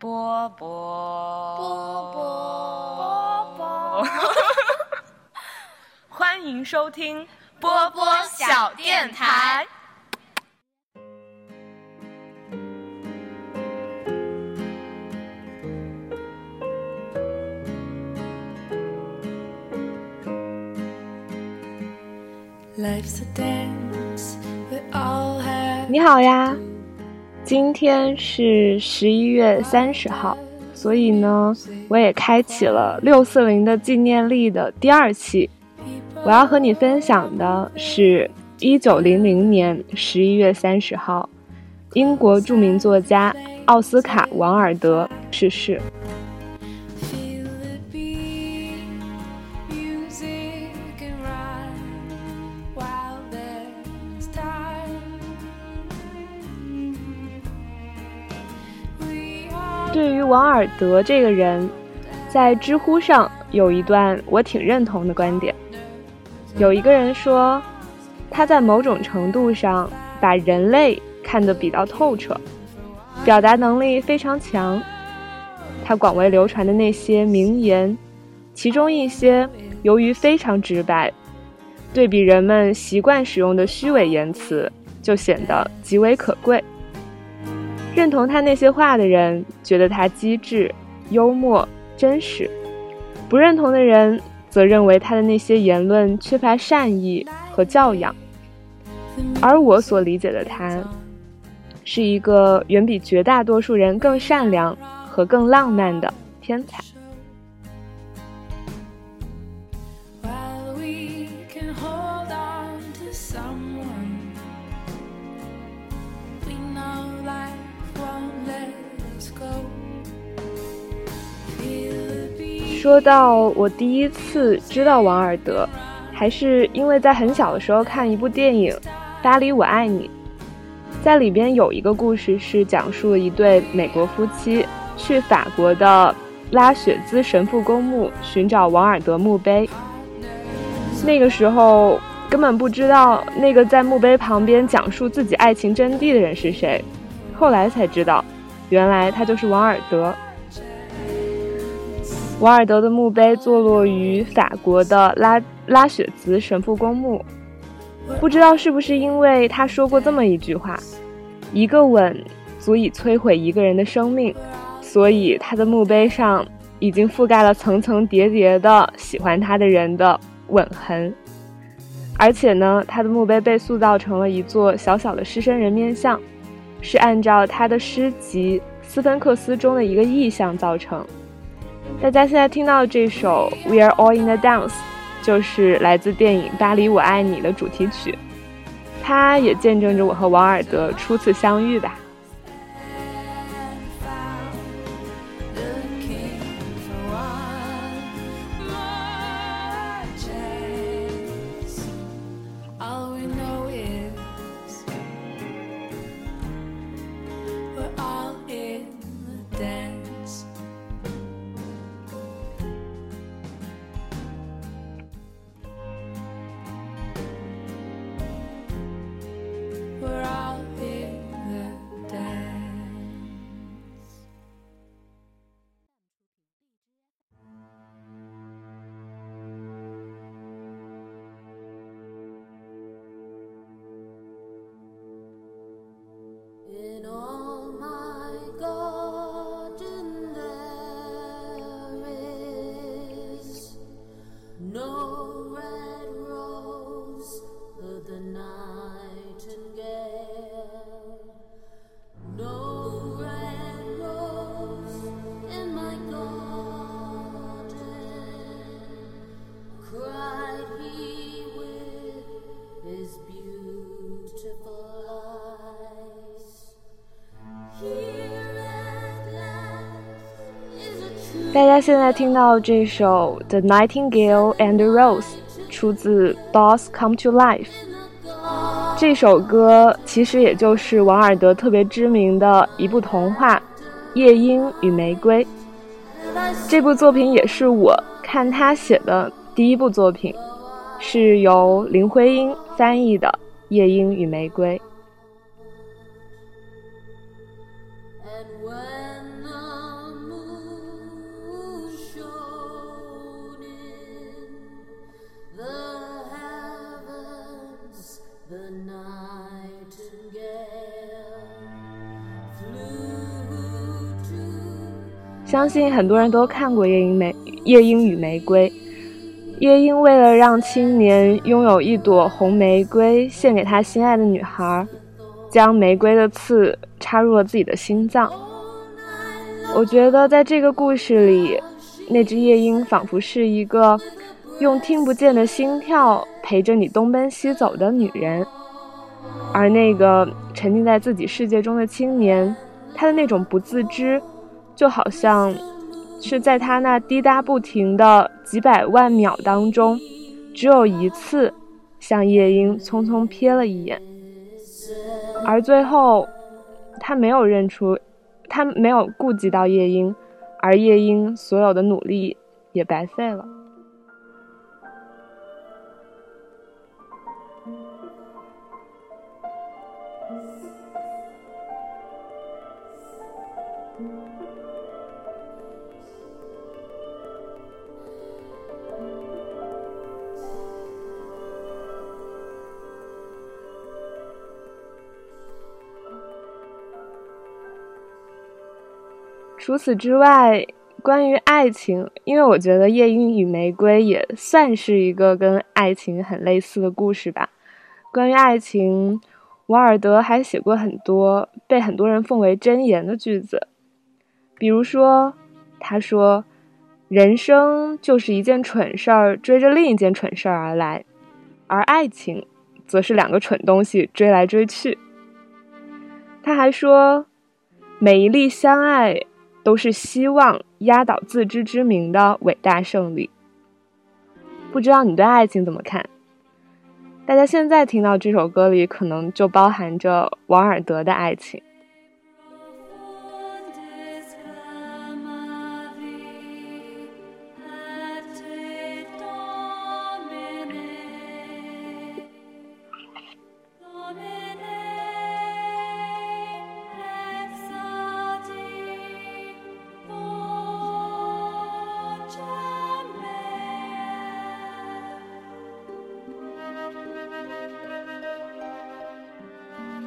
波波波波波，欢迎收听波波小电台。你好呀，今天是十一月三十号，所以呢，我也开启了六四零的纪念历的第二期。我要和你分享的是一九零零年十一月三十号，英国著名作家奥斯卡·王尔德逝世。对于王尔德这个人，在知乎上有一段我挺认同的观点。有一个人说，他在某种程度上把人类看得比较透彻，表达能力非常强。他广为流传的那些名言，其中一些由于非常直白，对比人们习惯使用的虚伪言辞，就显得极为可贵。认同他那些话的人，觉得他机智、幽默、真实；不认同的人，则认为他的那些言论缺乏善意和教养。而我所理解的他，是一个远比绝大多数人更善良和更浪漫的天才。说到我第一次知道王尔德，还是因为在很小的时候看一部电影《巴黎我爱你》，在里边有一个故事是讲述了一对美国夫妻去法国的拉雪兹神父公墓寻找王尔德墓碑。那个时候根本不知道那个在墓碑旁边讲述自己爱情真谛的人是谁，后来才知道，原来他就是王尔德。王尔德的墓碑坐落于法国的拉拉雪兹神父公墓，不知道是不是因为他说过这么一句话：“一个吻足以摧毁一个人的生命”，所以他的墓碑上已经覆盖了层层叠叠的喜欢他的人的吻痕。而且呢，他的墓碑被塑造成了一座小小的狮身人面像，是按照他的诗集《斯芬克斯》中的一个意象造成。大家现在听到的这首《We Are All in the Dance》，就是来自电影《巴黎我爱你》的主题曲，它也见证着我和王尔德初次相遇吧。大家现在听到这首《The Nightingale and the Rose》，出自《Dolls Come to Life》。这首歌其实也就是王尔德特别知名的一部童话《夜莺与玫瑰》。这部作品也是我看他写的第一部作品，是由林徽因翻译的《夜莺与玫瑰》。相信很多人都看过《夜莺玫夜莺与玫瑰》。夜莺为了让青年拥有一朵红玫瑰献给他心爱的女孩，将玫瑰的刺插入了自己的心脏。我觉得在这个故事里，那只夜莺仿佛是一个用听不见的心跳陪着你东奔西走的女人，而那个沉浸在自己世界中的青年，他的那种不自知。就好像是在他那滴答不停的几百万秒当中，只有一次向夜莺匆匆瞥了一眼，而最后他没有认出，他没有顾及到夜莺，而夜莺所有的努力也白费了。除此之外，关于爱情，因为我觉得《夜莺与玫瑰》也算是一个跟爱情很类似的故事吧。关于爱情，王尔德还写过很多被很多人奉为箴言的句子，比如说，他说：“人生就是一件蠢事儿追着另一件蠢事儿而来，而爱情，则是两个蠢东西追来追去。”他还说：“每一粒相爱。”都是希望压倒自知之明的伟大胜利。不知道你对爱情怎么看？大家现在听到这首歌里，可能就包含着王尔德的爱情。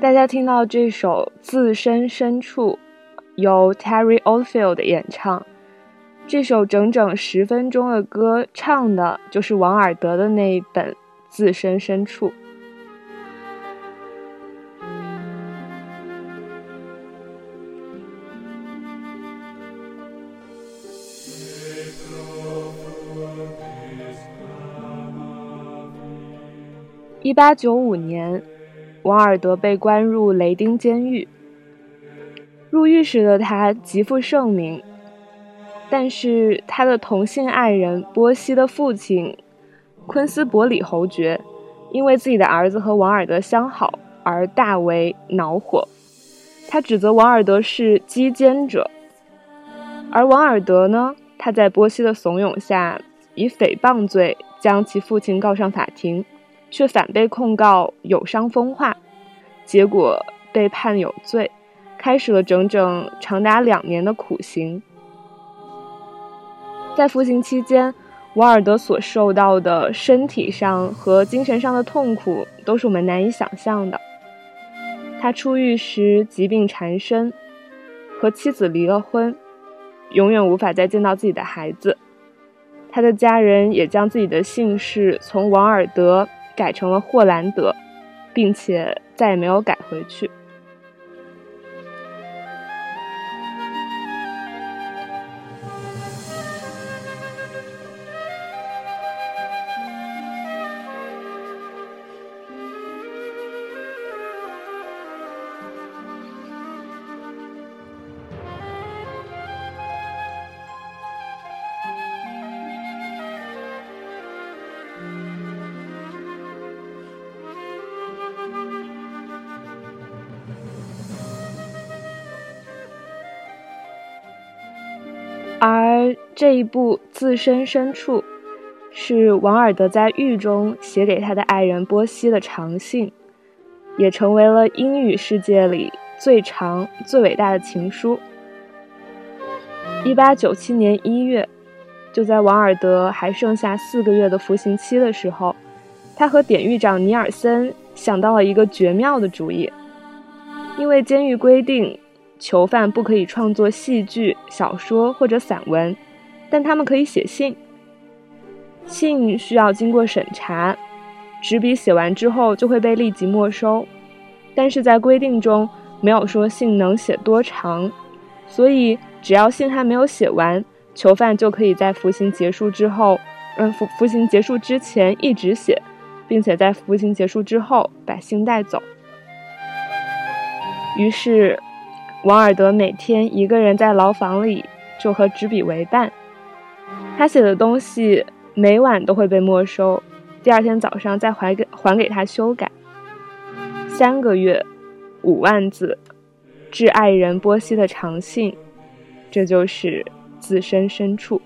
大家听到这首《自身深处》，由 Terry Oldfield 演唱。这首整整十分钟的歌，唱的就是王尔德的那一本《自身深处》。一八九五年。王尔德被关入雷丁监狱。入狱时的他极负盛名，但是他的同性爱人波西的父亲昆斯伯里侯爵，因为自己的儿子和王尔德相好而大为恼火。他指责王尔德是击奸者，而王尔德呢，他在波西的怂恿下，以诽谤罪将其父亲告上法庭。却反被控告有伤风化，结果被判有罪，开始了整整长达两年的苦刑。在服刑期间，瓦尔德所受到的身体上和精神上的痛苦都是我们难以想象的。他出狱时疾病缠身，和妻子离了婚，永远无法再见到自己的孩子。他的家人也将自己的姓氏从王尔德。改成了霍兰德，并且再也没有改回去。这一部《自身深处》，是王尔德在狱中写给他的爱人波西的长信，也成为了英语世界里最长、最伟大的情书。一八九七年一月，就在王尔德还剩下四个月的服刑期的时候，他和典狱长尼尔森想到了一个绝妙的主意，因为监狱规定。囚犯不可以创作戏剧、小说或者散文，但他们可以写信。信需要经过审查，纸笔写完之后就会被立即没收。但是在规定中没有说信能写多长，所以只要信还没有写完，囚犯就可以在服刑结束之后，嗯，服服刑结束之前一直写，并且在服刑结束之后把信带走。于是，王尔德每天一个人在牢房里，就和纸笔为伴。他写的东西每晚都会被没收，第二天早上再还给还给他修改。三个月，五万字，致爱人波西的长信，这就是自身深处。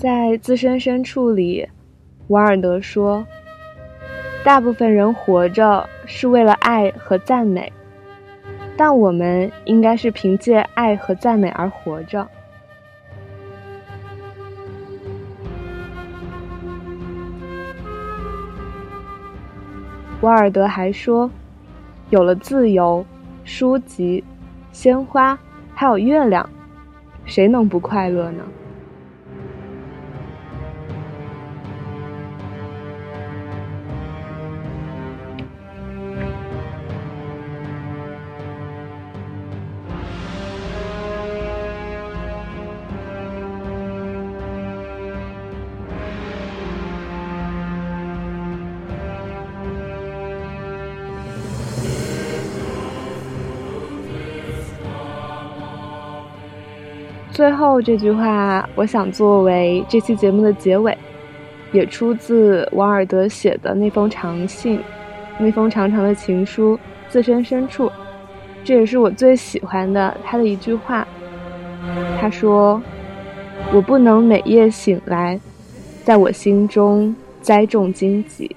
在自身深处里，瓦尔德说：“大部分人活着是为了爱和赞美，但我们应该是凭借爱和赞美而活着。”瓦尔德还说：“有了自由、书籍、鲜花，还有月亮，谁能不快乐呢？”最后这句话，我想作为这期节目的结尾，也出自王尔德写的那封长信，那封长长的情书，自身深处，这也是我最喜欢的他的一句话。他说：“我不能每夜醒来，在我心中栽种荆棘。”